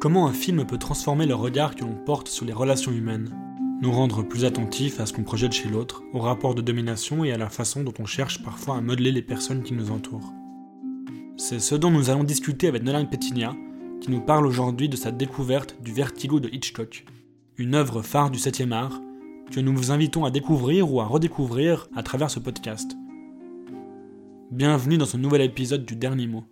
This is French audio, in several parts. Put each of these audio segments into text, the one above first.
Comment un film peut transformer le regard que l'on porte sur les relations humaines? Nous rendre plus attentifs à ce qu'on projette chez l'autre, au rapport de domination et à la façon dont on cherche parfois à modeler les personnes qui nous entourent. C'est ce dont nous allons discuter avec Nolan Petinia, qui nous parle aujourd'hui de sa découverte du Vertigo de Hitchcock, une œuvre phare du 7e art que nous vous invitons à découvrir ou à redécouvrir à travers ce podcast. Bienvenue dans ce nouvel épisode du Dernier Mot.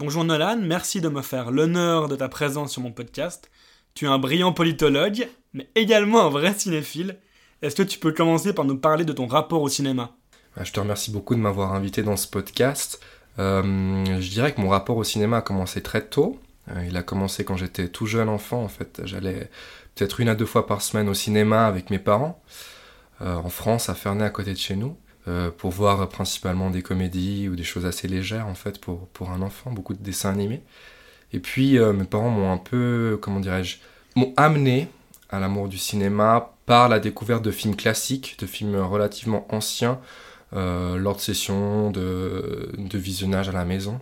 Bonjour Nolan, merci de me faire l'honneur de ta présence sur mon podcast. Tu es un brillant politologue, mais également un vrai cinéphile. Est-ce que tu peux commencer par nous parler de ton rapport au cinéma? Bah, Je te remercie beaucoup de m'avoir invité dans ce podcast. Euh, je dirais que mon rapport au cinéma a commencé très tôt. Euh, il a commencé quand j'étais tout jeune enfant, en fait. J'allais peut-être une à deux fois par semaine au cinéma avec mes parents, euh, en France, à Ferney, à côté de chez nous. Euh, pour voir principalement des comédies ou des choses assez légères en fait pour, pour un enfant, beaucoup de dessins animés. Et puis euh, mes parents m'ont un peu, comment dirais-je, m'ont amené à l'amour du cinéma par la découverte de films classiques, de films relativement anciens, euh, lors de sessions de, de, visionnage à la maison.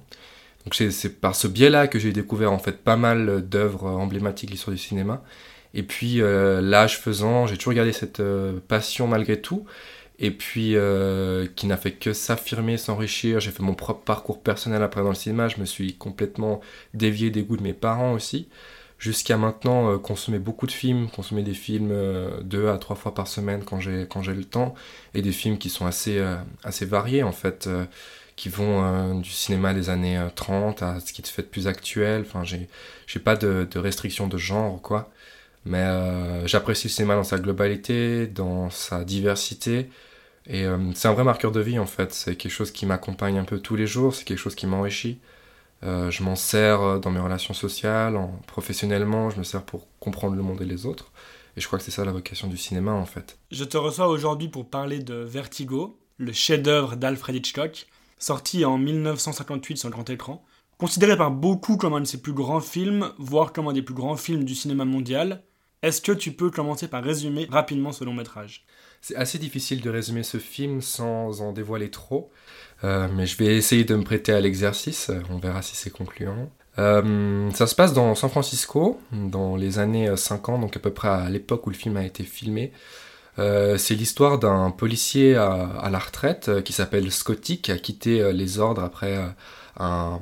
Donc c'est par ce biais-là que j'ai découvert en fait pas mal d'œuvres emblématiques de l'histoire du cinéma. Et puis l'âge faisant, j'ai toujours gardé cette passion malgré tout et puis euh, qui n'a fait que s'affirmer, s'enrichir. J'ai fait mon propre parcours personnel après dans le cinéma, je me suis complètement dévié des goûts de mes parents aussi. Jusqu'à maintenant, euh, consommer beaucoup de films, consommer des films euh, deux à trois fois par semaine quand j'ai quand j'ai le temps, et des films qui sont assez assez variés en fait, qui vont du cinéma des années 30 à ce qui te fait de plus actuel. Enfin, j'ai j'ai pas de, de restrictions de genre quoi. Mais j'apprécie le cinéma dans sa globalité, dans sa diversité, et euh, c'est un vrai marqueur de vie en fait, c'est quelque chose qui m'accompagne un peu tous les jours, c'est quelque chose qui m'enrichit. Euh, je m'en sers euh, dans mes relations sociales, en, professionnellement, je me sers pour comprendre le monde et les autres. Et je crois que c'est ça la vocation du cinéma en fait. Je te reçois aujourd'hui pour parler de Vertigo, le chef-d'œuvre d'Alfred Hitchcock, sorti en 1958 sur le grand écran. Considéré par beaucoup comme un de ses plus grands films, voire comme un des plus grands films du cinéma mondial, est-ce que tu peux commencer par résumer rapidement ce long métrage? C'est assez difficile de résumer ce film sans en dévoiler trop, euh, mais je vais essayer de me prêter à l'exercice, on verra si c'est concluant. Euh, ça se passe dans San Francisco, dans les années 50, donc à peu près à l'époque où le film a été filmé. Euh, c'est l'histoire d'un policier à, à, la retraite qui s'appelle Scotty, qui a quitté les ordres après un,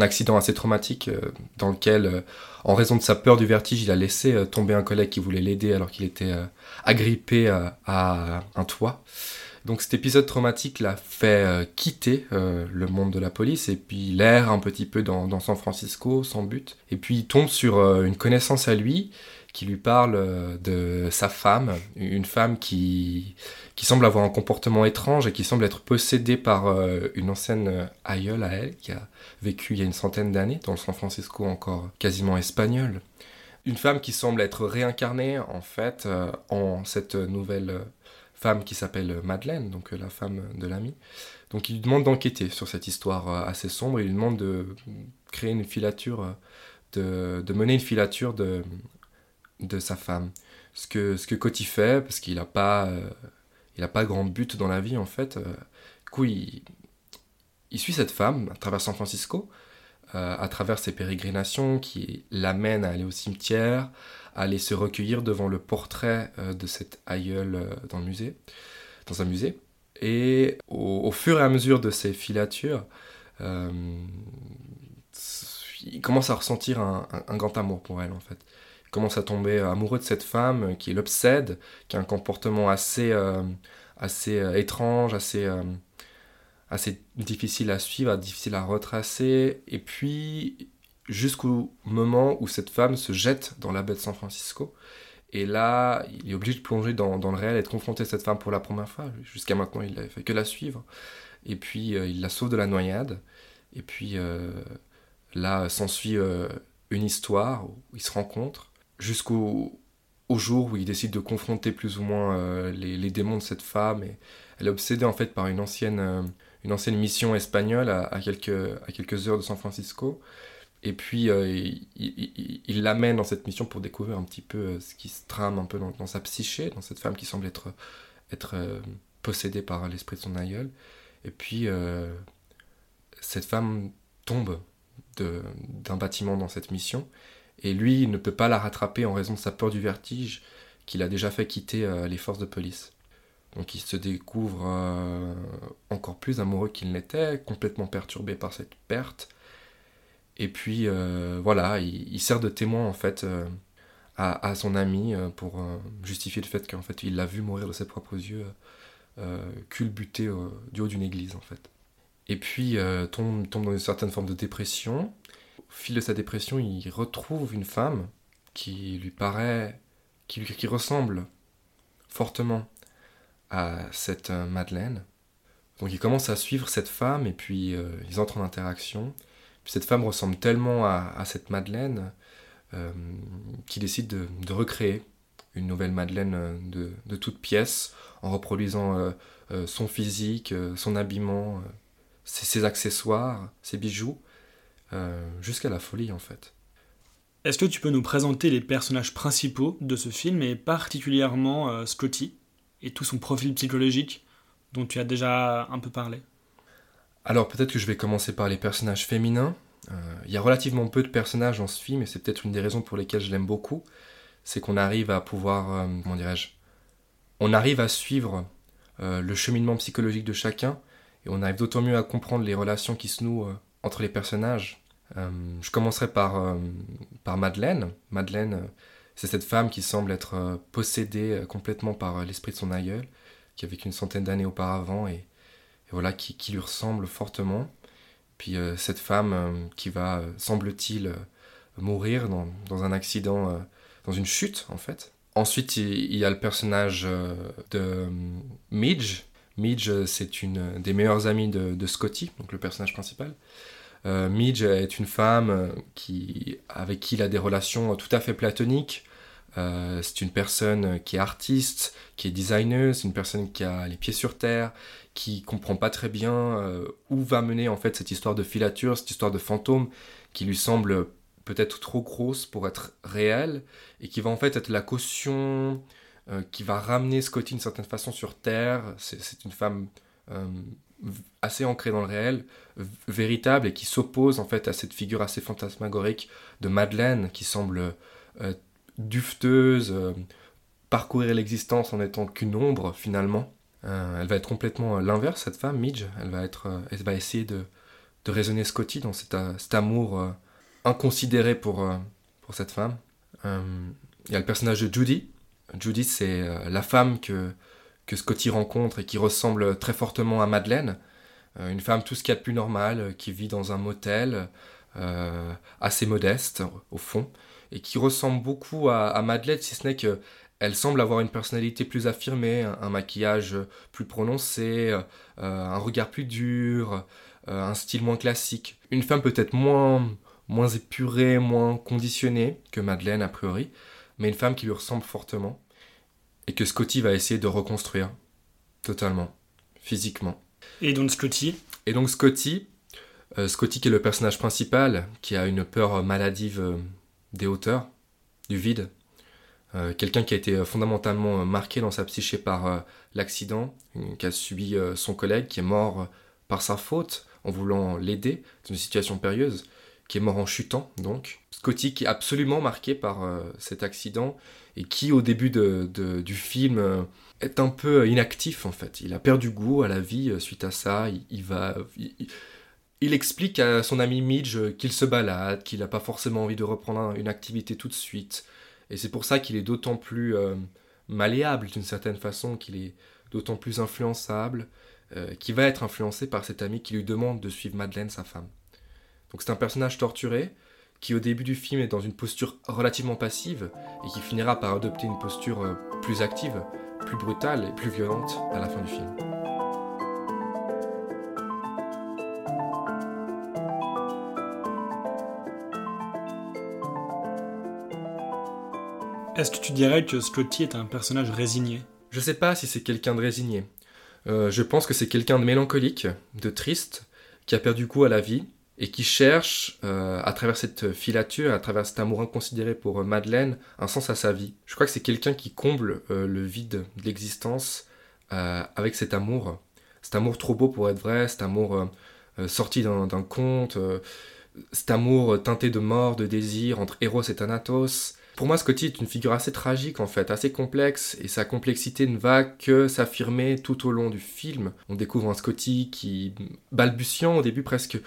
accident assez traumatique dans lequel, en raison de sa peur du vertige, il a laissé tomber un collègue qui voulait l'aider alors qu'il était agrippé euh, à un toit. Donc cet épisode traumatique l'a fait euh, quitter euh, le monde de la police et puis il erre un petit peu dans, San Francisco sans but. Et puis il tombe sur une connaissance à lui qui lui parle de sa femme, une femme qui, qui semble avoir un comportement étrange et qui semble être possédée par une ancienne aïeule à elle qui a vécu il y a une centaine d'années dans le San Francisco encore quasiment espagnol une femme qui semble être réincarnée en fait euh, en cette nouvelle euh, femme qui s'appelle Madeleine, donc euh, la femme de l'ami. Donc il lui demande d'enquêter sur cette histoire assez sombre, il lui demande de créer une filature, de, mener une filature de, de sa femme. Ce que, ce que Coty fait, parce qu'il n'a pas, il pas grand but dans la vie en fait, du coup il, suit cette femme à travers San Francisco, euh, à travers ses pérégrinations qui l'amènent à aller au cimetière, à aller se recueillir devant le portrait euh, de cette aïeule euh, dans, le musée, dans un musée. Et au, fur et à mesure de ces filatures, il commence à ressentir un, grand amour pour elle en fait. Commence à tomber amoureux de cette femme qui l'obsède, qui a un comportement assez, assez étrange, assez assez difficile à suivre, difficile à retracer. Et puis, jusqu'au moment où cette femme se jette dans la baie de San Francisco. Et là, il est obligé de plonger dans, dans le réel et de confronter cette femme pour la première fois. Jusqu'à maintenant, il n'avait fait que la suivre. Et puis, euh, il la sauve de la noyade. Et puis, euh, là, s'ensuit euh, une histoire où ils se rencontrent. Jusqu'au au jour où il décide de confronter plus ou moins les, les, démons de cette femme. Et elle est obsédée en fait par une ancienne une ancienne mission espagnole à, quelques, à quelques heures de San Francisco. Et puis, il l'amène dans cette mission pour découvrir un petit peu ce qui se trame un peu dans, sa psyché, dans cette femme qui semble être, être possédée par l'esprit de son aïeul. Et puis, cette femme tombe d'un bâtiment dans cette mission, et lui, il ne peut pas la rattraper en raison de sa peur du vertige qu'il a déjà fait quitter les forces de police. Donc il se découvre euh, encore plus amoureux qu'il n'était, complètement perturbé par cette perte. Et puis euh, voilà, il, sert de témoin en fait euh, à, son ami pour justifier le fait qu'en fait il l'a vu mourir de ses propres yeux, culbuté du haut d'une église en fait. Et puis tombe dans une certaine forme de dépression. Au fil de sa dépression, il retrouve une femme qui lui paraît, qui, ressemble fortement à cette euh, Madeleine. Donc il commence à suivre cette femme et puis euh, ils entrent en interaction. Puis cette femme ressemble tellement à, cette Madeleine euh, qu'il décide de, recréer une nouvelle Madeleine de, de toute pièce en reproduisant son physique, son habillement, ses, accessoires, ses bijoux, jusqu'à la folie en fait. Est-ce que tu peux nous présenter les personnages principaux de ce film et particulièrement Scotty et tout son profil psychologique dont tu as déjà un peu parlé? Alors peut-être que je vais commencer par les personnages féminins. Euh, il y a relativement peu de personnages dans ce film et c'est peut-être une des raisons pour lesquelles je l'aime beaucoup. C'est qu'on arrive à pouvoir, euh, comment dirais-je, on arrive à suivre euh, le cheminement psychologique de chacun et on arrive d'autant mieux à comprendre les relations qui se nouent entre les personnages. je commencerai par, par Madeleine. Madeleine, c'est cette femme qui semble être euh, possédée euh, complètement par euh, l'esprit de son aïeul, qui a vécu une centaine d'années auparavant et, voilà, qui, lui ressemble fortement. Puis cette femme qui va, semble-t-il, mourir dans, un accident, dans une chute en fait. Ensuite, il, y a le personnage de Midge. Midge, c'est une des meilleures amies de, Scotty, donc le personnage principal. Midge est une femme qui, avec qui il a des relations tout à fait platoniques. Euh, c'est une personne qui est artiste, qui est designer, c'est une personne qui a les pieds sur terre, qui comprend pas très bien euh, où va mener en fait cette histoire de filature, cette histoire de fantôme, qui lui semble peut-être trop grosse pour être réelle, et qui va en fait être la caution euh, qui va ramener Scotty d'une certaine façon sur Terre. C'est une femme assez ancrée dans le réel, véritable, et qui s'oppose en fait à cette figure assez fantasmagorique de Madeleine, qui semble dufteuse, euh, parcourir l'existence en étant qu'une ombre finalement. Euh, elle va être complètement l'inverse, cette femme, Midge. Elle va, être, euh, elle va essayer de, raisonner Scotty dans cet, cet amour inconsidéré pour, pour cette femme. Il y a le personnage de Judy. Judy, c'est la femme que, que Scotty rencontre et qui ressemble très fortement à Madeleine. une femme tout ce qu'il y a de plus normal, qui vit dans un motel, assez modeste au fond, et qui ressemble beaucoup à, Madeleine, si ce n'est que elle semble avoir une personnalité plus affirmée, un, maquillage plus prononcé, euh, un regard plus dur, euh, un style moins classique. Une femme peut-être moins, moins épurée, moins conditionnée que Madeleine a priori, mais une femme qui lui ressemble fortement et que Scotty va essayer de reconstruire totalement, physiquement. Et donc Scotty Et donc Scotty, euh, Scotty qui est le personnage principal, qui a une peur maladive des hauteurs, du vide. Euh, quelqu'un qui a été fondamentalement marqué dans sa psyché par euh, l'accident qu'a subi euh, son collègue, qui est mort par sa faute en voulant l'aider dans une situation périlleuse, qui est mort en chutant donc. Scotty qui est absolument marqué par cet accident et qui au début du film est un peu inactif en fait. Il a perdu goût à la vie suite à ça. Il, va, il explique à son ami Midge qu'il se balade, qu'il n'a pas forcément envie de reprendre une activité tout de suite. Et c'est pour ça qu'il est d'autant plus euh, malléable d'une certaine façon, qu'il est d'autant plus influençable, euh, qu'il va être influencé par cet ami qui lui demande de suivre Madeleine, sa femme. Donc c'est un personnage torturé, qui au début du film est dans une posture relativement passive, et qui finira par adopter une posture euh, plus active, plus brutale et plus violente à la fin du film. Est-ce que tu dirais que Scotty est un personnage résigné? Je sais pas si c'est quelqu'un de résigné. Euh, je pense que c'est quelqu'un de mélancolique, de triste, qui a perdu goût à la vie, et qui cherche, euh, à travers cette filature, à travers cet amour inconsidéré pour euh, Madeleine, un sens à sa vie. Je crois que c'est quelqu'un qui comble euh, le vide de l'existence avec cet amour. Cet amour trop beau pour être vrai, cet amour sorti d'un conte, cet amour teinté de mort, de désir entre Eros et Thanatos. Pour moi, Scotty est une figure assez tragique en fait, assez complexe, et sa complexité ne va que s'affirmer tout au long du film. On découvre un Scotty qui, balbutiant au début presque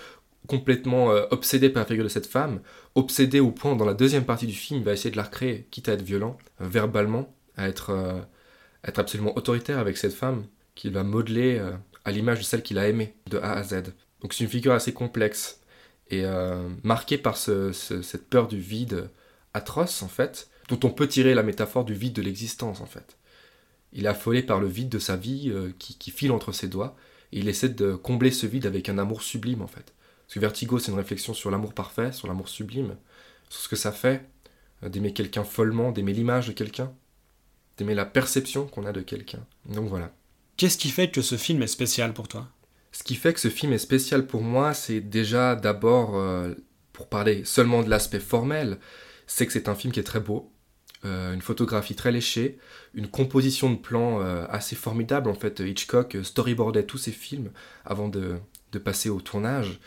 complètement euh, obsédé par la figure de cette femme, obsédé au point dans la deuxième partie du film, il va essayer de la recréer, quitte à être violent, euh, verbalement, à être, euh, être absolument autoritaire avec cette femme, qu'il va modeler à l'image de celle qu'il a aimée, de A à Z. Donc c'est une figure assez complexe, et marquée par cette peur du vide atroce, en fait, dont on peut tirer la métaphore du vide de l'existence, en fait. Il est affolé par le vide de sa vie qui, qui file entre ses doigts, et il essaie de combler ce vide avec un amour sublime, en fait. Parce que Vertigo, c'est une réflexion sur l'amour parfait, sur l'amour sublime, sur ce que ça fait euh, d'aimer quelqu'un follement, d'aimer l'image de quelqu'un, d'aimer la perception qu'on a de quelqu'un. Donc voilà. Qu'est-ce qui fait que ce film est spécial pour toi? Ce qui fait que ce film est spécial pour moi, c'est déjà d'abord, euh, pour parler seulement de l'aspect formel, c'est que c'est un film qui est très beau, euh, une photographie très léchée, une composition de plans assez formidable. En fait, Hitchcock storyboardait tous ses films avant de, de passer au tournage.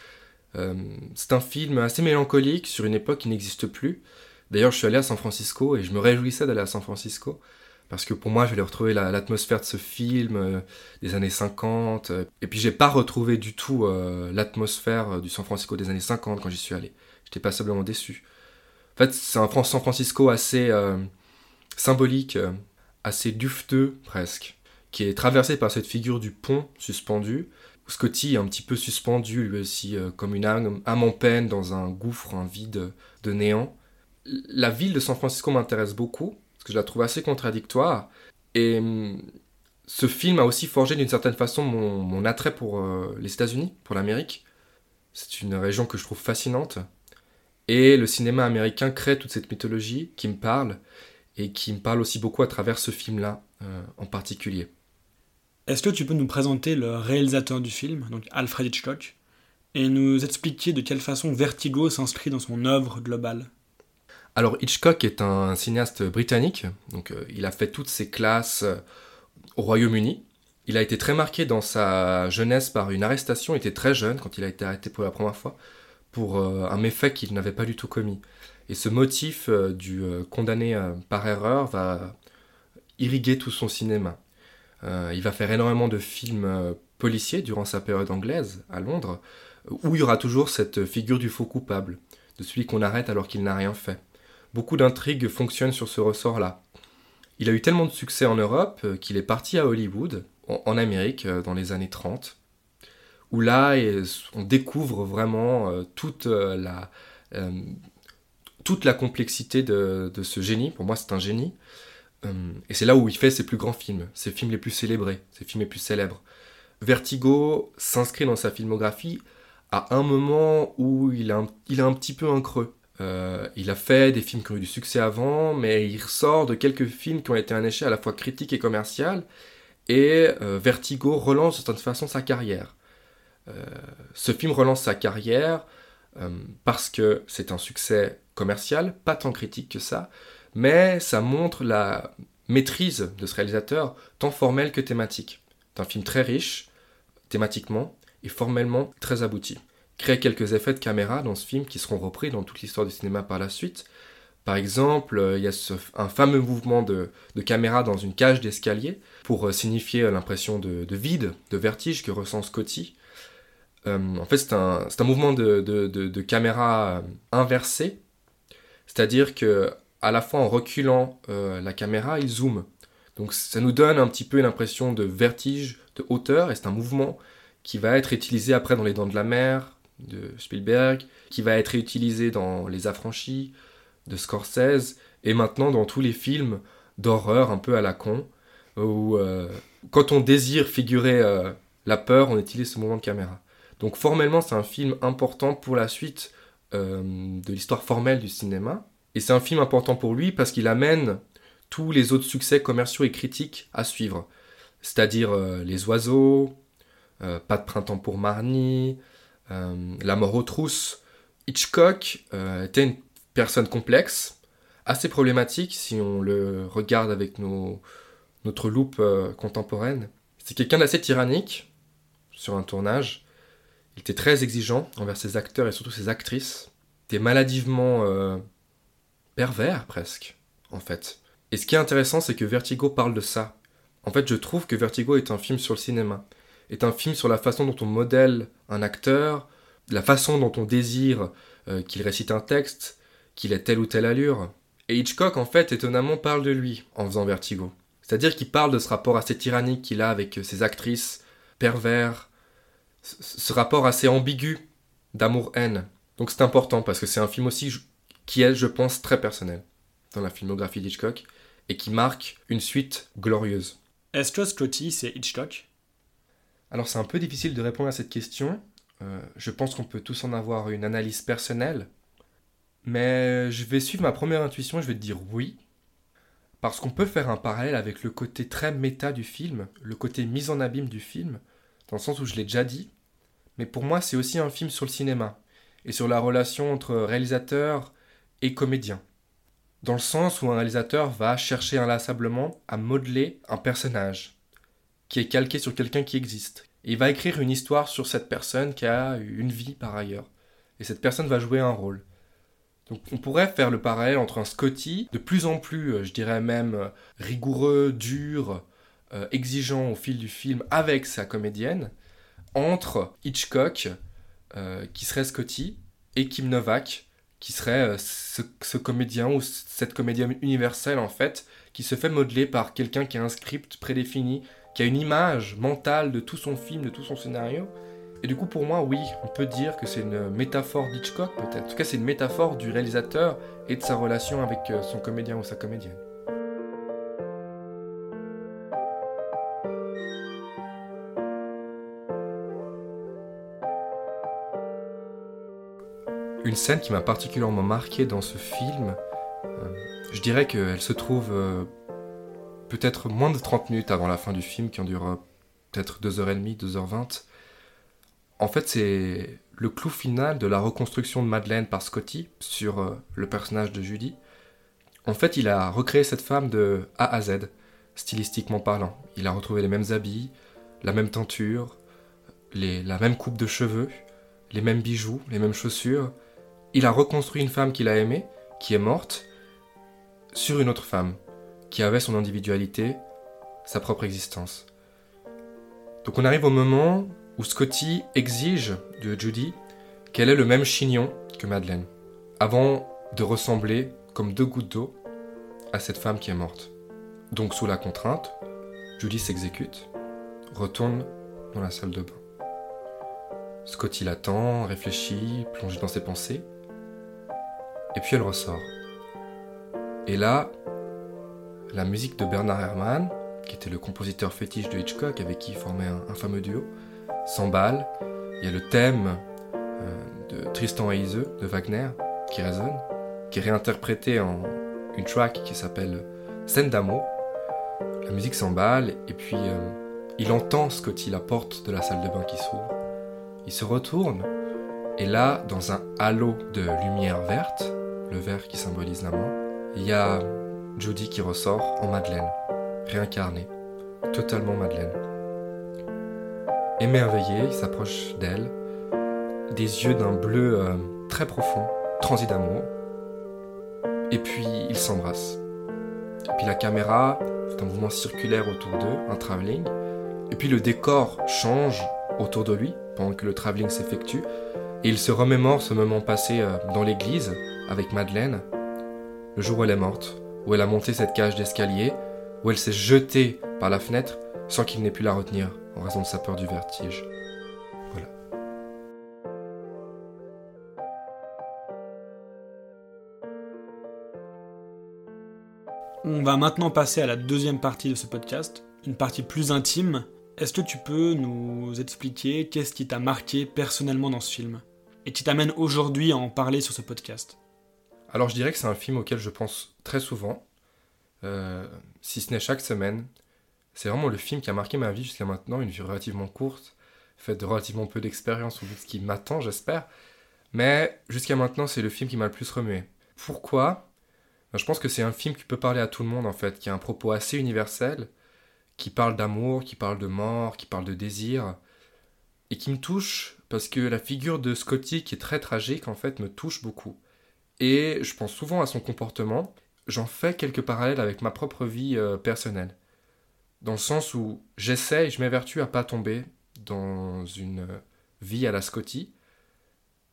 Euh, c'est un film assez mélancolique sur une époque qui n'existe plus. D'ailleurs, je suis allé à San Francisco et je me réjouissais d'aller à San Francisco parce que pour moi, j'allais retrouver l'atmosphère de ce film euh, des années 50. Euh, et puis, j'ai pas retrouvé du tout l'atmosphère du San Francisco des années 50 quand j'y suis allé. J'étais passablement déçu. En fait, c'est un San Francisco assez symbolique, assez dufteux presque, qui est traversé par cette figure du pont suspendu, Scotty est un petit peu suspendu lui aussi, euh, comme une âme, en peine dans un gouffre, un vide de néant. La ville de San Francisco m'intéresse beaucoup, parce que je la trouve assez contradictoire. Et hum, ce film a aussi forgé d'une certaine façon mon, attrait pour euh, les États-Unis, pour l'Amérique. C'est une région que je trouve fascinante. Et le cinéma américain crée toute cette mythologie qui me parle, et qui me parle aussi beaucoup à travers ce film-là euh, en particulier. Est-ce que tu peux nous présenter le réalisateur du film, donc Alfred Hitchcock, et nous expliquer de quelle façon Vertigo s'inscrit dans son œuvre globale? Alors Hitchcock est un cinéaste britannique, donc euh, il a fait toutes ses classes euh, au Royaume-Uni. Il a été très marqué dans sa jeunesse par une arrestation, il était très jeune quand il a été arrêté pour la première fois, pour euh, un méfait qu'il n'avait pas du tout commis. Et ce motif du condamné par erreur va irriguer tout son cinéma. Euh, il va faire énormément de films euh, policiers durant sa période anglaise à Londres, où il y aura toujours cette figure du faux coupable, de celui qu'on arrête alors qu'il n'a rien fait. Beaucoup d'intrigues fonctionnent sur ce ressort-là. Il a eu tellement de succès en Europe euh, qu'il est parti à Hollywood, en Amérique, dans les années 30, où là, on découvre vraiment toute la, toute la complexité de, de, ce génie. Pour moi, c'est un génie. Euh, et c'est là où il fait ses plus grands films, ses films les plus célébrés, ses films les plus célèbres. Vertigo s'inscrit dans sa filmographie à un moment où il a un, petit peu un creux. Euh, il a fait des films qui ont eu du succès avant, mais il ressort de quelques films qui ont été un échec à la fois critique et commercial. Et euh, Vertigo relance de toute façon sa carrière. ce film relance sa carrière parce que c'est un succès commercial, pas tant critique que ça, mais ça montre la maîtrise de ce réalisateur, tant formelle que thématique. C'est un film très riche, thématiquement, et formellement très abouti. Crée quelques effets de caméra dans ce film qui seront repris dans toute l'histoire du cinéma par la suite. Par exemple, euh, il y a un fameux mouvement de, caméra dans une cage d'escalier pour euh, signifier l'impression de, vide, de vertige que ressent Scotty. Euh, en fait, c'est un, mouvement de caméra inversé, c'est-à-dire que à la fois en reculant euh, la caméra, il zoome. Donc ça nous donne un petit peu l'impression de vertige, de hauteur, et c'est un mouvement qui va être utilisé après dans Les Dents de la Mer de Spielberg, qui va être réutilisé dans Les Affranchis de Scorsese, et maintenant dans tous les films d'horreur un peu à la con, où euh, quand on désire figurer euh, la peur, on utilise ce mouvement de caméra. Donc formellement, c'est un film important pour la suite de l'histoire formelle du cinéma, et c'est un film important pour lui parce qu'il amène tous les autres succès commerciaux et critiques à suivre. C'est-à-dire euh, Les Oiseaux, euh, Pas de printemps pour Marnie, La mort aux trousses. Hitchcock était une personne complexe, assez problématique si on le regarde avec nos, notre loupe contemporaine. C'est quelqu'un d'assez tyrannique sur un tournage. Il était très exigeant envers ses acteurs et surtout ses actrices. Des maladivement pervers presque, en fait. Et ce qui est intéressant, c'est que Vertigo parle de ça. En fait, je trouve que Vertigo est un film sur le cinéma, est un film sur la façon dont on modèle un acteur, la façon dont on désire euh, qu'il récite un texte, qu'il ait telle ou telle allure. Et Hitchcock, en fait, étonnamment, parle de lui en faisant Vertigo. C'est-à-dire qu'il parle de ce rapport assez tyrannique qu'il a avec euh, ses actrices, pervers, ce rapport assez ambigu d'amour-haine. Donc c'est important parce que c'est un film aussi qui est, je pense, très personnel dans la filmographie d'Hitchcock et qui marque une suite glorieuse. Est-ce que Scotty, c'est Hitchcock? Alors c'est un peu difficile de répondre à cette question. Euh, je pense qu'on peut tous en avoir une analyse personnelle. Mais je vais suivre ma première intuition et je vais te dire oui. Parce qu'on peut faire un parallèle avec le côté très méta du film, le côté mise en abîme du film, dans le sens où je l'ai déjà dit. Mais pour moi, c'est aussi un film sur le cinéma et sur la relation entre réalisateur et comédien. Dans le sens où un réalisateur va chercher inlassablement à modeler un personnage qui est calqué sur quelqu'un qui existe. Et il va écrire une histoire sur cette personne qui a une vie par ailleurs. Et cette personne va jouer un rôle. Donc on pourrait faire le parallèle entre un Scotty, de plus en plus, euh, je dirais même, euh, rigoureux, dur, euh, exigeant au fil du film avec sa comédienne, entre Hitchcock, qui serait Scotty, et Kim Novak, qui serait euh, ce, comédien ou cette comédienne universelle en fait, qui se fait modeler par quelqu'un qui a un script prédéfini, qui a une image mentale de tout son film, de tout son scénario. Et du coup, pour moi, oui, on peut dire que c'est une métaphore d'Hitchcock peut-être. En tout cas, c'est une métaphore du réalisateur et de sa relation avec euh, son comédien ou sa comédienne. Une scène qui m'a particulièrement marqué dans ce film, euh, je dirais qu'elle se trouve euh, peut-être moins de 30 minutes avant la fin du film, qui en dure peut-être 2h30, 2h20. En fait, c'est le clou final de la reconstruction de Madeleine par Scotty sur euh, le personnage de Judy. En fait, il a recréé cette femme de A à Z, stylistiquement parlant. Il a retrouvé les mêmes habits, la même tenture, la même coupe de cheveux, les mêmes bijoux, les mêmes chaussures, il a reconstruit une femme qu'il a aimée, qui est morte, sur une autre femme, qui avait son individualité, sa propre existence. Donc on arrive au moment où Scotty exige de Judy qu'elle ait le même chignon que Madeleine, avant de ressembler comme deux gouttes d'eau à cette femme qui est morte. Donc sous la contrainte, Judy s'exécute, retourne dans la salle de bain. Scotty l'attend, réfléchit, plonge dans ses pensées, et puis elle ressort. Et là, la musique de Bernard Herrmann, qui était le compositeur fétiche de Hitchcock, avec qui il formait un, fameux duo, s'emballe. Il y a le thème euh, de Tristan et Iseux de Wagner qui résonne, qui est réinterprété en une track qui s'appelle Scène d'amour. La musique s'emballe et puis euh, il entend Scotty, la porte de la salle de bain qui s'ouvre. Il se retourne et là, dans un halo de lumière verte, le vert qui symbolise la mort, il y a Judy qui ressort en Madeleine, réincarnée, totalement Madeleine. Émerveillé, il s'approche d'elle, des yeux d'un bleu euh, très profond, transi d'amour, et puis ils s'embrassent. Et puis la caméra fait un mouvement circulaire autour d'eux, un travelling, et puis le décor change autour de lui pendant que le travelling s'effectue, et il se remémore ce moment passé euh, dans l'église avec Madeleine, le jour où elle est morte, où elle a monté cette cage d'escalier, où elle s'est jetée par la fenêtre sans qu'il n'ait pu la retenir en raison de sa peur du vertige. Voilà. On va maintenant passer à la deuxième partie de ce podcast, une partie plus intime. Est-ce que tu peux nous expliquer qu'est-ce qui t'a marqué personnellement dans ce film? Et qui t'amène aujourd'hui à en parler sur ce podcast? Alors je dirais que c'est un film auquel je pense très souvent, euh, si ce n'est chaque semaine. C'est vraiment le film qui a marqué ma vie jusqu'à maintenant, une vie relativement courte, fait de relativement peu d'expérience, ou vu ce qui m'attend, j'espère. Mais jusqu'à maintenant, c'est le film qui m'a le plus remué. Pourquoi? Ben, Je pense que c'est un film qui peut parler à tout le monde, en fait, qui a un propos assez universel, qui parle d'amour, qui parle de mort, qui parle de désir, et qui me touche parce que la figure de Scotty, qui est très tragique, en fait, me touche beaucoup. Et je pense souvent à son comportement. J'en fais quelques parallèles avec ma propre vie euh, personnelle. Dans le sens où j'essaie, je m'évertue à pas tomber dans une euh, vie à la Scotty,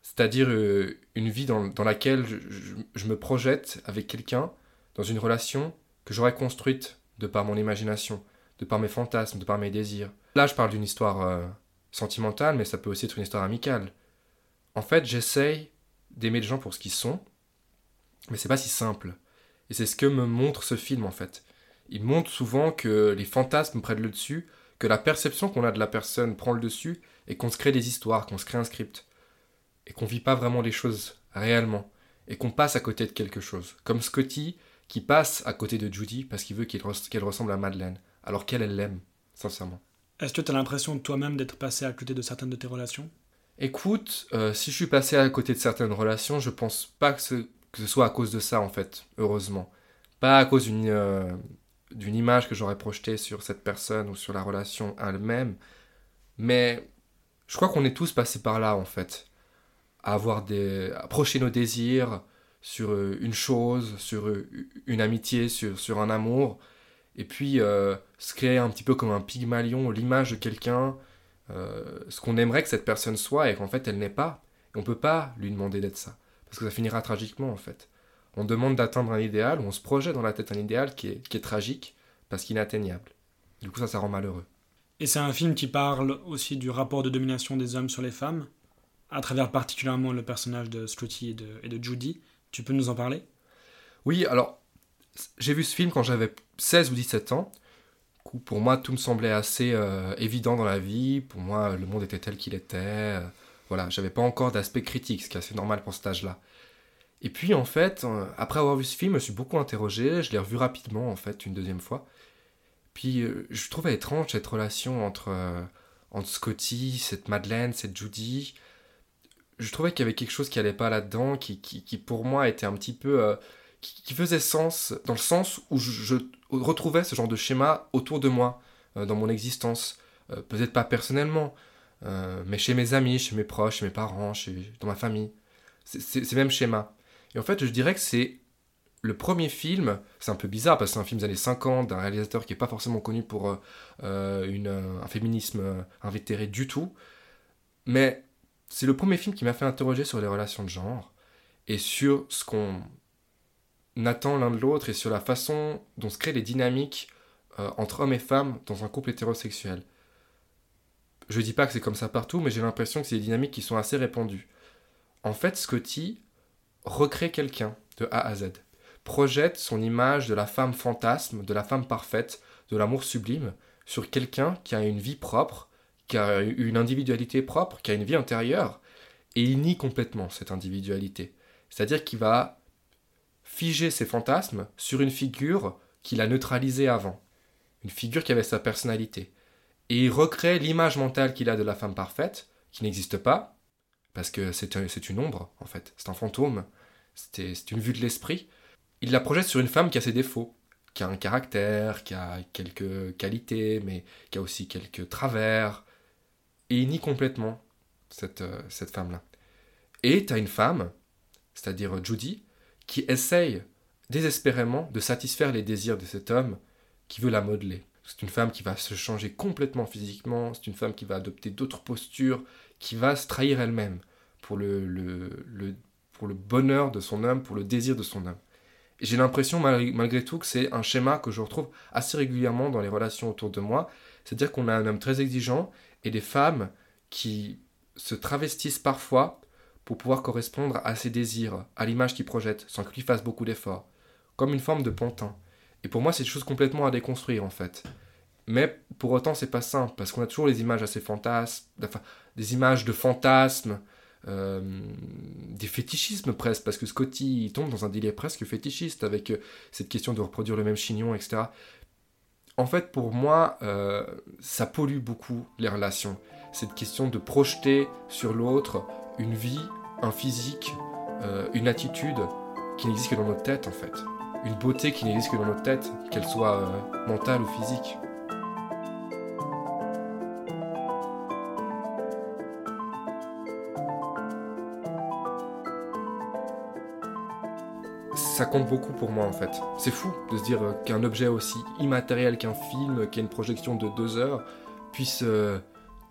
c'est-à-dire euh, une vie dans, laquelle je, me projette avec quelqu'un dans une relation que j'aurais construite de par mon imagination, de par mes fantasmes, de par mes désirs. Là, je parle d'une histoire sentimentale, mais ça peut aussi être une histoire amicale. En fait, j'essaye d'aimer les gens pour ce qu'ils sont, mais c'est pas si simple. Et c'est ce que me montre ce film en fait. Il montre souvent que les fantasmes prennent le dessus, que la perception qu'on a de la personne prend le dessus, et qu'on se crée des histoires, qu'on se crée un script. Et qu'on vit pas vraiment les choses réellement. Et qu'on passe à côté de quelque chose. Comme Scotty qui passe à côté de Judy parce qu'il veut qu'elle ressemble à Madeleine, alors qu'elle, elle l'aime, sincèrement. Est-ce que tu as l'impression toi-même d'être passé à côté de certaines de tes relations? Écoute, euh, si je suis passé à côté de certaines relations, je pense pas que ce, soit à cause de ça, en fait, heureusement. Pas à cause d'une euh, image que j'aurais projetée sur cette personne ou sur la relation elle-même, mais je crois qu'on est tous passés par là, en fait. À avoir des. à projeter nos désirs sur euh, une chose, sur une amitié, sur, sur un amour, et puis euh, se créer un petit peu comme un pygmalion, l'image de quelqu'un, euh, ce qu'on aimerait que cette personne soit et qu'en fait elle n'est pas. Et on peut pas lui demander d'être ça, parce que ça finira tragiquement en fait. On demande d'atteindre un idéal, ou on se projette dans la tête un idéal qui est, qui est tragique, parce qu'inatteignable. Du coup ça, ça rend malheureux. Et c'est un film qui parle aussi du rapport de domination des hommes sur les femmes, à travers particulièrement le personnage de Scotty et de, et de Judy. Tu peux nous en parler? Oui, alors j'ai vu ce film quand j'avais 16 ou 17 ans. Pour moi, tout me semblait assez euh, évident dans la vie. Pour moi, le monde était tel qu'il était. Euh, voilà, j'avais pas encore d'aspect critique, ce qui est assez normal pour cet âge-là. Et puis, en fait, euh, après avoir vu ce film, je me suis beaucoup interrogé. Je l'ai revu rapidement, en fait, une deuxième fois. Puis, je trouvais étrange cette relation entre, entre Scotty, cette Madeleine, cette Judy. Je trouvais qu'il y avait quelque chose qui allait pas là-dedans, qui, qui, pour moi était un petit peu qui, faisait sens dans le sens où je, retrouvais ce genre de schéma autour de moi, euh, dans mon existence. Euh, peut-être pas personnellement, euh, mais chez mes amis, chez mes proches, chez mes parents, chez, dans ma famille. C'est ces mêmes schémas. Et en fait, je dirais que c'est le premier film, c'est un peu bizarre parce que c'est un film des années 50 d'un réalisateur qui n'est pas forcément connu pour une, un féminisme invétéré du tout, mais c'est le premier film qui m'a fait interroger sur les relations de genre et sur ce qu'on attend l'un de l'autre et sur la façon dont se créent les dynamiques euh, entre hommes et femmes dans un couple hétérosexuel. Je dis pas que c'est comme ça partout, mais j'ai l'impression que c'est des dynamiques qui sont assez répandues. En fait, Scotty recrée quelqu'un de A à Z, projette son image de la femme fantasme, de la femme parfaite, de l'amour sublime, sur quelqu'un qui a une vie propre, qui a une individualité propre, qui a une vie intérieure, et il nie complètement cette individualité. C'est-à-dire qu'il va figer ses fantasmes sur une figure qu'il a neutralisée avant, une figure qui avait sa personnalité. Et il recrée l'image mentale qu'il a de la femme parfaite, qui n'existe pas, parce que c'est une ombre, en fait, c'est un fantôme, c'est une vue de l'esprit. Il la projette sur une femme qui a ses défauts, qui a un caractère, qui a quelques qualités, mais qui a aussi quelques travers. Et il nie complètement cette, euh, cette femme-là. Et tu as une femme, c'est-à-dire Judy, qui essaye désespérément de satisfaire les désirs de cet homme qui veut la modeler. C'est une femme qui va se changer complètement physiquement, c'est une femme qui va adopter d'autres postures, qui va se trahir elle-même pour le, bonheur de son homme, pour le désir de son homme. J'ai l'impression malgré tout que c'est un schéma que je retrouve assez régulièrement dans les relations autour de moi, c'est-à-dire qu'on a un homme très exigeant et des femmes qui se travestissent parfois pour pouvoir correspondre à ses désirs, à l'image qu'il projette, sans qu'il fasse beaucoup d'efforts, comme une forme de pantin. Et pour moi, c'est une chose complètement à déconstruire en fait. Mais pour autant, c'est pas simple, parce qu'on a toujours les images assez fantasmes, enfin, des images de fantasmes, euh, des fétichismes presque, parce que Scotty tombe dans un délire presque fétichiste avec euh, cette question de reproduire le même chignon, etc. En fait, pour moi, euh, ça pollue beaucoup les relations. cette question de projeter sur l'autre une vie, un physique, une attitude qui n'existe que dans notre tête en fait. Une beauté qui n'existe que dans notre tête, qu'elle soit euh, mentale ou physique. ça compte beaucoup pour moi en fait. C'est fou de se dire qu'un objet aussi immatériel qu'un film, qui a une projection de deux heures, puisse euh,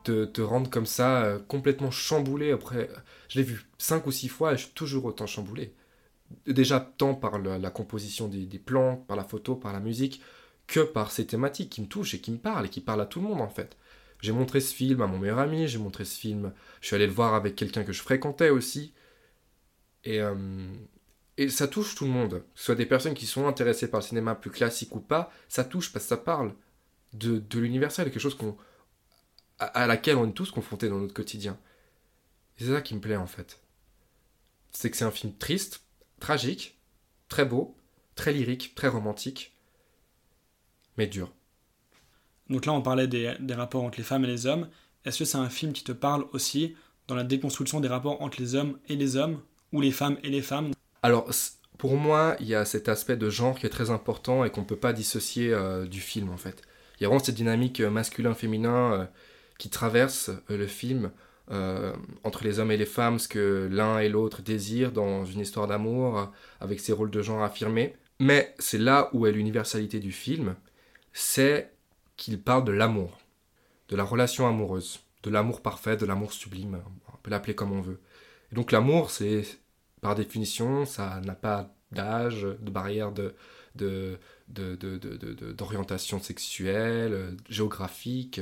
te, rendre comme ça euh, complètement chamboulé. Après, je l'ai vu cinq ou six fois et je suis toujours autant chamboulé. Déjà tant par la, composition des, plans, par la photo, par la musique, que par ces thématiques qui me touchent et qui me parlent et qui parlent à tout le monde en fait. J'ai montré ce film à mon meilleur ami, j'ai montré ce film, je suis allé le voir avec quelqu'un que je fréquentais aussi. Et, euh, ça touche tout le monde. Que ce soit des personnes qui sont intéressées par le cinéma plus classique ou pas, ça touche parce que ça parle de, de l'universel, quelque chose à, laquelle on est tous confrontés dans notre quotidien. C'est ça qui me plaît en fait. C'est que c'est un film triste, tragique, très beau, très lyrique, très romantique, mais dur. Donc là, on parlait des, des rapports entre les femmes et les hommes. Est-ce que c'est un film qui te parle aussi dans la déconstruction des rapports entre les hommes et les hommes, ou les femmes et les femmes? Alors, pour moi, il y a cet aspect de genre qui est très important et qu'on ne peut pas dissocier euh, du film, en fait. Il y a vraiment cette dynamique euh, masculin-féminin euh, qui traverse le film entre les hommes et les femmes, ce que l'un et l'autre désirent dans une histoire d'amour, avec ces rôles de genre affirmés. Mais c'est là où est l'universalité du film, c'est qu'il parle de l'amour, de la relation amoureuse, de l'amour parfait, de l'amour sublime, on peut l'appeler comme on veut. Et donc l'amour, c'est par définition, ça n'a pas d'âge, de barrière de, d'orientation sexuelle, géographique.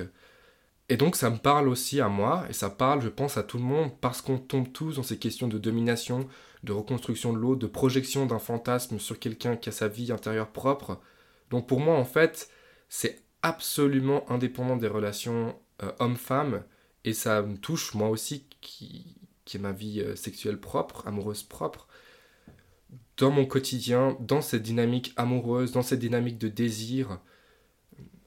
Et donc ça me parle aussi à moi, et ça parle, je pense, à tout le monde, parce qu'on tombe tous dans ces questions de domination, de reconstruction de l'autre, de projection d'un fantasme sur quelqu'un qui a sa vie intérieure propre. Donc pour moi, en fait, c'est absolument indépendant des relations euh, homme-femme, et ça me touche moi aussi, qui, qui est ma vie euh, sexuelle propre, amoureuse propre, dans mon quotidien, dans cette dynamique amoureuse, dans cette dynamique de désir.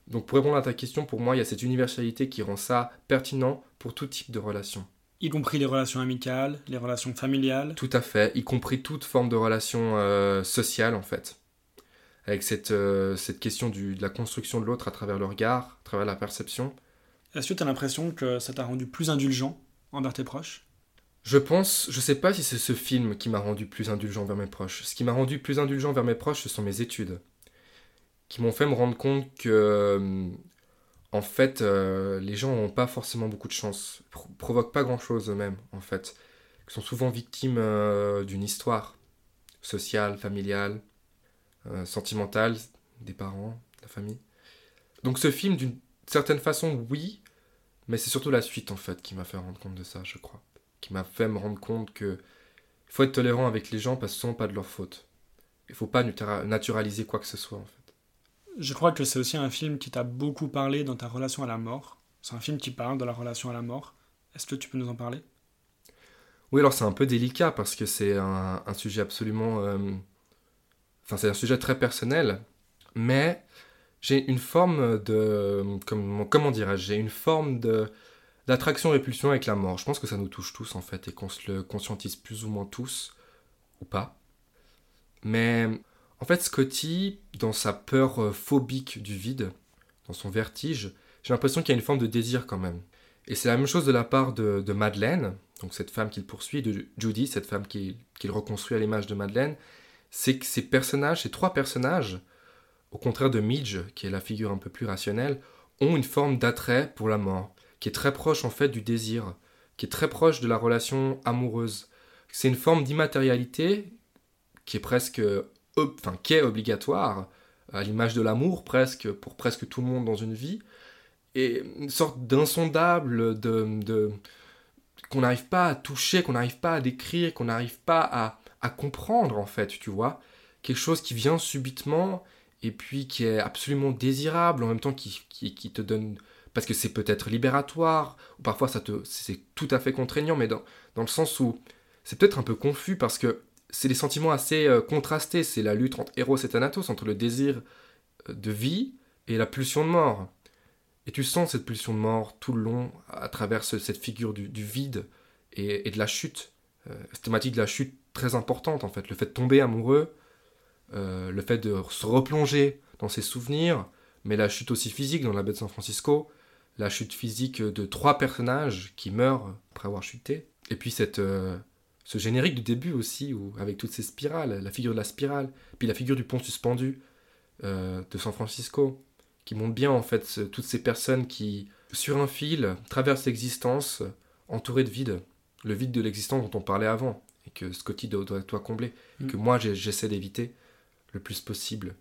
Donc pour répondre à ta question, pour moi, il y a cette universalité qui rend ça pertinent pour tout type de relation. Y compris les relations amicales, les relations familiales Tout à fait, y compris toute forme de relation euh, sociale en fait. Avec cette, euh, cette question du, de la construction de l'autre à travers le regard, à travers la perception. Est-ce que tu as l'impression que ça t'a rendu plus indulgent envers tes proches? Je pense, je sais pas si c'est ce film qui m'a rendu plus indulgent vers mes proches. Ce qui m'a rendu plus indulgent vers mes proches, ce sont mes études. Qui m'ont fait me rendre compte que, euh, en fait, euh, les gens n'ont pas forcément beaucoup de chance. provoquent pas grand chose eux-mêmes, en fait. Ils sont souvent victimes euh, d'une histoire sociale, familiale, sentimentale, des parents, de la famille. Donc ce film, d'une certaine façon, oui, mais c'est surtout la suite, en fait, qui m'a fait rendre compte de ça, je crois qui m'a fait me rendre compte que faut être tolérant avec les gens parce que ce sont pas de leur faute. Il faut pas naturaliser quoi que ce soit en fait. Je crois que c'est aussi un film qui t'a beaucoup parlé dans ta relation à la mort. C'est un film qui parle de la relation à la mort. Est-ce que tu peux nous en parler? Oui, alors c'est un peu délicat parce que c'est un, sujet absolument... Euh, enfin, c'est un sujet très personnel, mais j'ai une forme de... Comment, dirais-je J'ai une forme de L'attraction-répulsion avec la mort, je pense que ça nous touche tous en fait et qu'on se le conscientise plus ou moins tous, ou pas. Mais en fait, Scotty, dans sa peur euh, phobique du vide, dans son vertige, j'ai l'impression qu'il y a une forme de désir quand même. Et c'est la même chose de la part de, Madeleine, donc cette femme qu'il poursuit, de Judy, cette femme qu'il reconstruit à l'image de Madeleine. C'est que ces personnages, ces trois personnages, au contraire de Midge, qui est la figure un peu plus rationnelle, ont une forme d'attrait pour la mort qui est très proche en fait du désir, qui est très proche de la relation amoureuse. C'est une forme d'immatérialité qui est presque, enfin, qui est obligatoire, à l'image de l'amour presque, pour presque tout le monde dans une vie, et une sorte d'insondable, de, de qu'on n'arrive pas à toucher, qu'on n'arrive pas à décrire, qu'on n'arrive pas à, à comprendre en fait, tu vois. Quelque chose qui vient subitement et puis qui est absolument désirable en même temps qui, qui, qui te donne parce que c'est peut-être libératoire, ou parfois ça te, c'est tout à fait contraignant, mais dans, dans le sens où c'est peut-être un peu confus parce que c'est des sentiments assez euh, contrastés. C'est la lutte entre Eros et Thanatos, entre le désir euh, de vie et la pulsion de mort. Et tu sens cette pulsion de mort tout le long à travers cette figure du, vide et, de la chute. Euh, cette thématique de la chute très importante en fait. Le fait de tomber amoureux, le fait de se replonger dans ses souvenirs, mais la chute aussi physique dans la baie de San Francisco, la chute physique de trois personnages qui meurent après avoir chuté. Et puis cette, ce générique du début aussi, où, avec toutes ces spirales, la figure de la spirale, puis la figure du pont suspendu euh, de San Francisco, qui montre bien en fait toutes ces personnes qui, sur un fil, traversent l'existence entourées de vide, le vide de l'existence dont on parlait avant, et que Scotty doit, doit, combler, et que mm. moi j'essaie d'éviter le plus possible,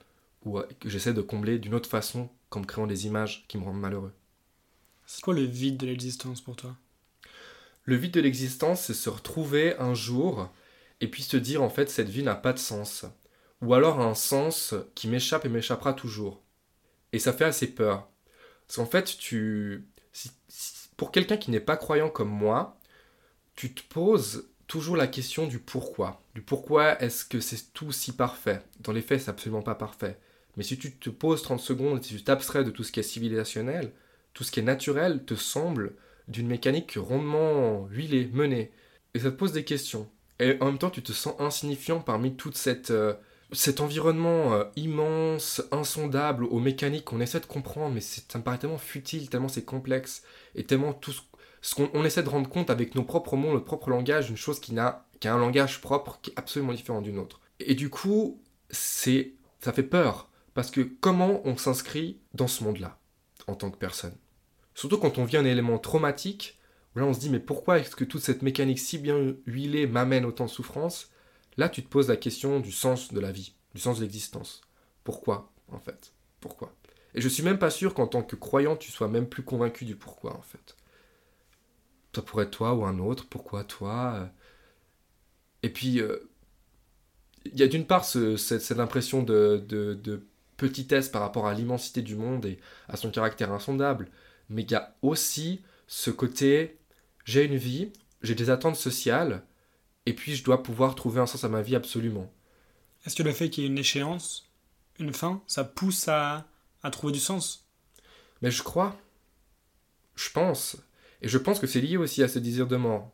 ou que j'essaie de combler d'une autre façon qu'en me créant des images qui me rendent malheureux. C'est quoi le vide de l'existence pour toi? Le vide de l'existence, c'est se retrouver un jour et puis se dire en fait cette vie n'a pas de sens. Ou alors un sens qui m'échappe et m'échappera toujours. Et ça fait assez peur. Parce qu'en fait, tu. pour quelqu'un qui n'est pas croyant comme moi, tu te poses toujours la question du pourquoi. Du pourquoi est-ce que c'est tout si parfait? Dans les faits, c'est absolument pas parfait. Mais si tu te poses 30 secondes et si tu t'abstrais de tout ce qui est civilisationnel, tout ce qui est naturel te semble d'une mécanique rondement huilée, menée. Et ça te pose des questions. Et en même temps, tu te sens insignifiant parmi tout cette, euh, cet environnement euh, immense, insondable, aux mécaniques qu'on essaie de comprendre, mais ça me paraît tellement futile, tellement c'est complexe, et tellement tout ce, qu'on essaie de rendre compte avec nos propres mots, notre propre langage, une chose qui, n'a, qui a un langage propre, qui est absolument différent d'une autre. Et du coup, c'est, ça fait peur, parce que comment on s'inscrit dans ce monde-là, en tant que personne? Surtout quand on vit un élément traumatique, où là on se dit mais pourquoi est-ce que toute cette mécanique si bien huilée m'amène autant de souffrance? Là tu te poses la question du sens de la vie, du sens de l'existence. Pourquoi en fait? Pourquoi? Et je suis même pas sûr qu'en tant que croyant tu sois même plus convaincu du pourquoi en fait. Ça pourrait être toi ou un autre, pourquoi toi? Et puis euh, il y a d'une part cette, impression de, de petitesse par rapport à l'immensité du monde et à son caractère insondable mais il y a aussi ce côté j'ai une vie, j'ai des attentes sociales, et puis je dois pouvoir trouver un sens à ma vie absolument. Est-ce que le fait qu'il y ait une échéance, une fin, ça pousse à, à trouver du sens? Mais je crois. Je pense. Et je pense que c'est lié aussi à ce désir de mort.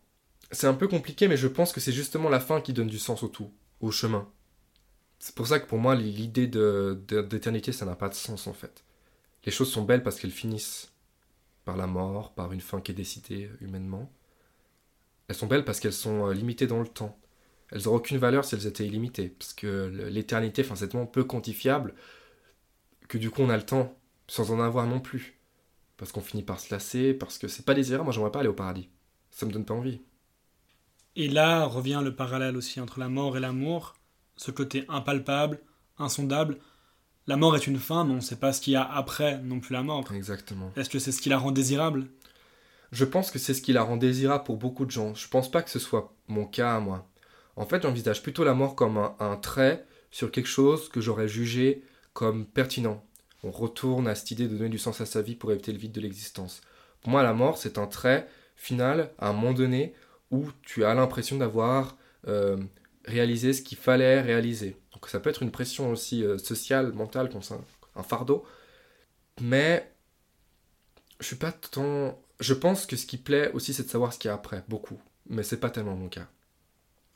C'est un peu compliqué, mais je pense que c'est justement la fin qui donne du sens au tout, au chemin. C'est pour ça que pour moi, l'idée d'éternité, ça n'a pas de sens en fait. Les choses sont belles parce qu'elles finissent par la mort, par une fin qui est décidée humainement. Elles sont belles parce qu'elles sont euh, limitées dans le temps. Elles n'auraient aucune valeur si elles étaient illimitées, parce que l'éternité, enfin, c'est tellement peu quantifiable que du coup on a le temps sans en avoir non plus. Parce qu'on finit par se lasser, parce que c'est pas désirable, moi j'aimerais pas aller au paradis. Ça me donne pas envie. Et là revient le parallèle aussi entre la mort et l'amour, ce côté impalpable, insondable, la mort est une fin, mais on ne sait pas ce qu'il y a après non plus la mort. Exactement. Est-ce que c'est ce qui la rend désirable? Je pense que c'est ce qui la rend désirable pour beaucoup de gens. Je pense pas que ce soit mon cas, moi. En fait, j'envisage plutôt la mort comme un, trait sur quelque chose que j'aurais jugé comme pertinent. On retourne à cette idée de donner du sens à sa vie pour éviter le vide de l'existence. Pour moi, la mort, c'est un trait final à un moment donné où tu as l'impression d'avoir euh, réalisé ce qu'il fallait réaliser ça peut être une pression aussi euh, sociale, mentale, un fardeau. Mais je suis pas tant. Je pense que ce qui plaît aussi, c'est de savoir ce qu'il y a après, beaucoup. Mais c'est pas tellement mon cas.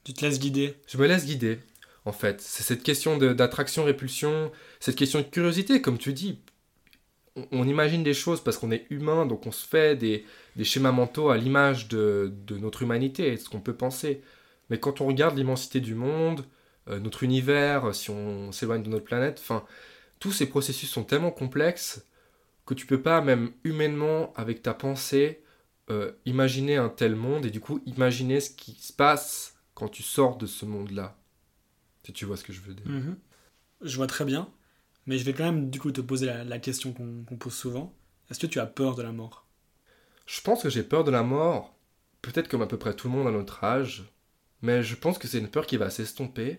Tu te laisses guider? Je me laisse guider, en fait. C'est cette question d'attraction-répulsion, cette question de curiosité, comme tu dis. On, imagine des choses parce qu'on est humain, donc on se fait des, des schémas mentaux à l'image de, de notre humanité et de ce qu'on peut penser. Mais quand on regarde l'immensité du monde, euh, notre univers, si on s'éloigne de notre planète. Enfin, tous ces processus sont tellement complexes que tu peux pas, même humainement, avec ta pensée, euh, imaginer un tel monde et du coup imaginer ce qui se passe quand tu sors de ce monde-là. Si tu vois ce que je veux dire. Mhm. Je vois très bien, mais je vais quand même du coup te poser la, question qu'on pose souvent. Est-ce que tu as peur de la mort? Je pense que j'ai peur de la mort, peut-être comme à peu près tout le monde à notre âge, mais je pense que c'est une peur qui va s'estomper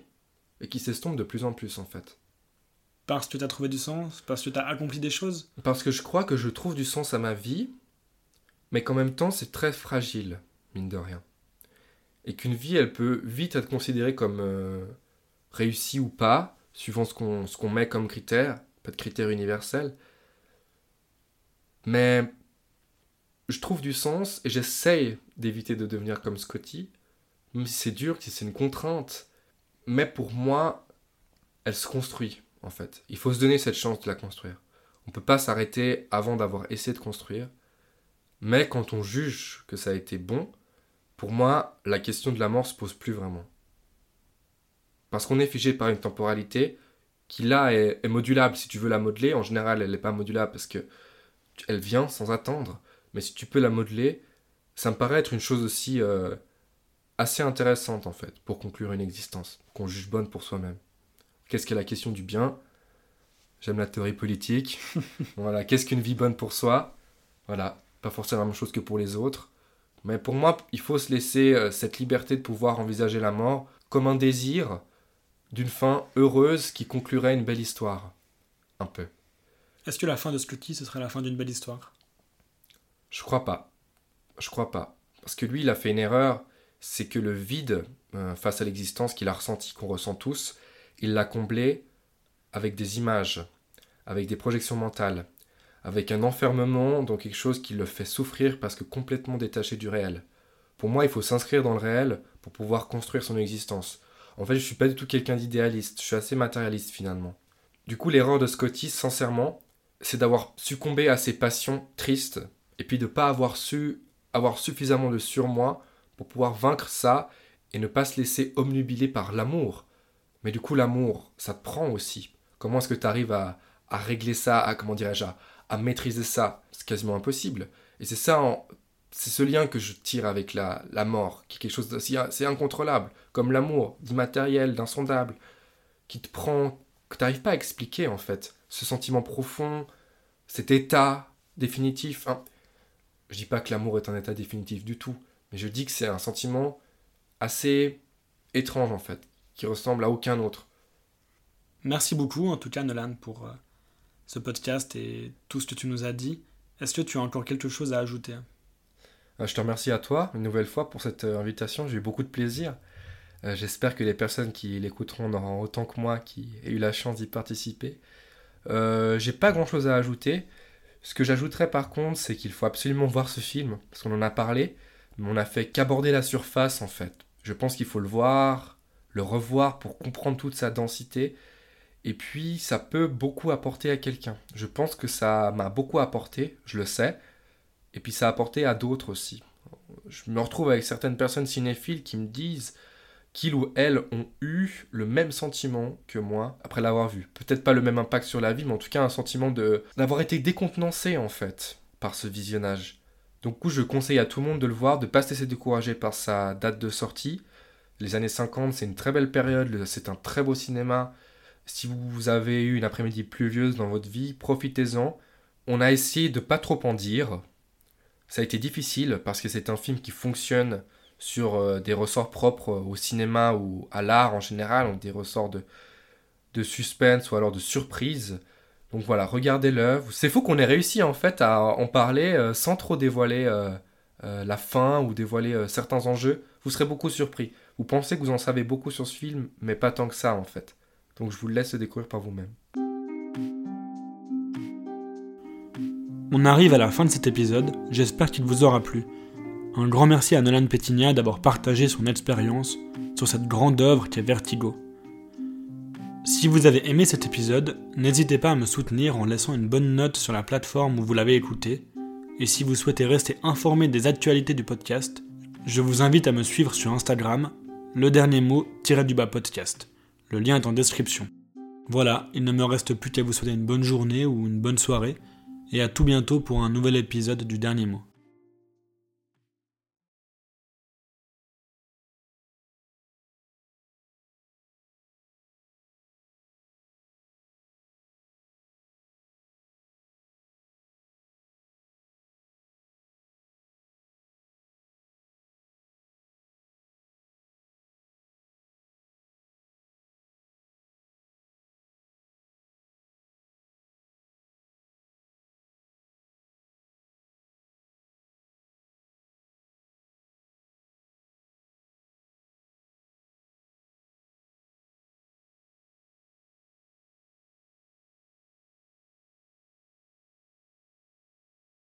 et qui s'estompe de plus en plus en fait. Parce que tu as trouvé du sens? Parce que tu as accompli des choses? Parce que je crois que je trouve du sens à ma vie, mais qu'en même temps c'est très fragile, mine de rien. Et qu'une vie, elle peut vite être considérée comme euh, réussie ou pas, suivant ce qu'on met comme critère, pas de critère universel. Mais je trouve du sens et j'essaye d'éviter de devenir comme Scotty, même si c'est dur, si c'est une contrainte. Mais pour moi, elle se construit, en fait. Il faut se donner cette chance de la construire. On ne peut pas s'arrêter avant d'avoir essayé de construire. Mais quand on juge que ça a été bon, pour moi, la question de la mort se pose plus vraiment. Parce qu'on est figé par une temporalité qui là est, modulable. Si tu veux la modeler, en général, elle n'est pas modulable parce que elle vient sans attendre. Mais si tu peux la modeler, ça me paraît être une chose aussi euh, assez intéressante en fait pour conclure une existence qu'on juge bonne pour soi-même. Qu'est-ce qu'est la question du bien? J'aime la théorie politique. voilà, qu'est-ce qu'une vie bonne pour soi? Voilà, pas forcément la même chose que pour les autres. Mais pour moi, il faut se laisser euh, cette liberté de pouvoir envisager la mort comme un désir d'une fin heureuse qui conclurait une belle histoire. Un peu. Est-ce que la fin de Scotty, ce serait la fin d'une belle histoire? Je crois pas. Je crois pas. Parce que lui, il a fait une erreur, c'est que le vide euh, face à l'existence qu'il a ressenti, qu'on ressent tous, il l'a comblé avec des images, avec des projections mentales, avec un enfermement dans quelque chose qui le fait souffrir parce que complètement détaché du réel. Pour moi, il faut s'inscrire dans le réel pour pouvoir construire son existence. En fait, je suis pas du tout quelqu'un d'idéaliste, je suis assez matérialiste finalement. Du coup, l'erreur de Scotty, sincèrement, c'est d'avoir succombé à ses passions tristes et puis de pas avoir su avoir suffisamment de surmoi pour pouvoir vaincre ça et ne pas se laisser omnubiler par l'amour. Mais du coup, l'amour, ça te prend aussi. Comment est-ce que tu arrives à, régler ça, à comment dirais-je, à, maîtriser ça? C'est quasiment impossible. Et c'est ça, c'est ce lien que je tire avec la, mort, qui est quelque chose d'aussi, c'est incontrôlable, comme l'amour, d'immatériel, d'insondable, qui te prend, que tu n'arrives pas à expliquer en fait. Ce sentiment profond, cet état définitif. Hein. Je dis pas que l'amour est un état définitif du tout, mais je dis que c'est un sentiment assez étrange en fait, qui ressemble à aucun autre. Merci beaucoup en tout cas Nolan pour euh, ce podcast et tout ce que tu nous as dit. Est-ce que tu as encore quelque chose à ajouter? Euh, Je te remercie à toi une nouvelle fois pour cette euh, invitation, j'ai eu beaucoup de plaisir. J'espère que les personnes qui l'écouteront en auront autant que moi qui ai eu la chance d'y participer. j'ai pas grand chose à ajouter. Ce que j'ajouterais par contre, c'est qu'il faut absolument voir ce film, parce qu'on en a parlé, on n'a fait qu'aborder la surface en fait. Je pense qu'il faut le voir, le revoir pour comprendre toute sa densité, et puis ça peut beaucoup apporter à quelqu'un. Je pense que ça m'a beaucoup apporté, je le sais, et puis ça a apporté à d'autres aussi. Je me retrouve avec certaines personnes cinéphiles qui me disent qu'ils ou elles ont eu le même sentiment que moi après l'avoir vu. Peut-être pas le même impact sur la vie, mais en tout cas un sentiment de d'avoir été décontenancé en fait par ce visionnage. Donc je conseille à tout le monde de le voir, de pas se laisser décourager par sa date de sortie. Les années 50, c'est une très belle période, c'est un très beau cinéma. Si vous avez eu une après-midi pluvieuse dans votre vie, profitez-en. On a essayé de pas trop en dire. Ça a été difficile parce que c'est un film qui fonctionne sur euh, des ressorts propres au cinéma ou à l'art en général, des ressorts de suspense ou alors de surprise. Donc voilà, regardez-le. C'est fou qu'on ait réussi en fait à en parler euh, sans trop dévoiler euh, la fin ou dévoiler certains enjeux. Vous serez beaucoup surpris. Vous pensez que vous en savez beaucoup sur ce film, mais pas tant que ça en fait. Donc je vous laisse découvrir par vous-même. On arrive à la fin de cet épisode, j'espère qu'il vous aura plu. Un grand merci à Nolan Petigna d'avoir partagé son expérience sur cette grande œuvre qu'est Vertigo. Si vous avez aimé cet épisode, n'hésitez pas à me soutenir en laissant une bonne note sur la plateforme où vous l'avez écouté. Et si vous souhaitez rester informé des actualités du podcast, je vous invite à me suivre sur Instagram, le dernier mot du bas podcast. Le lien est en description. Voilà, il ne me reste plus qu'à vous souhaiter une bonne journée ou une bonne soirée, et à tout bientôt pour un nouvel épisode du dernier mot.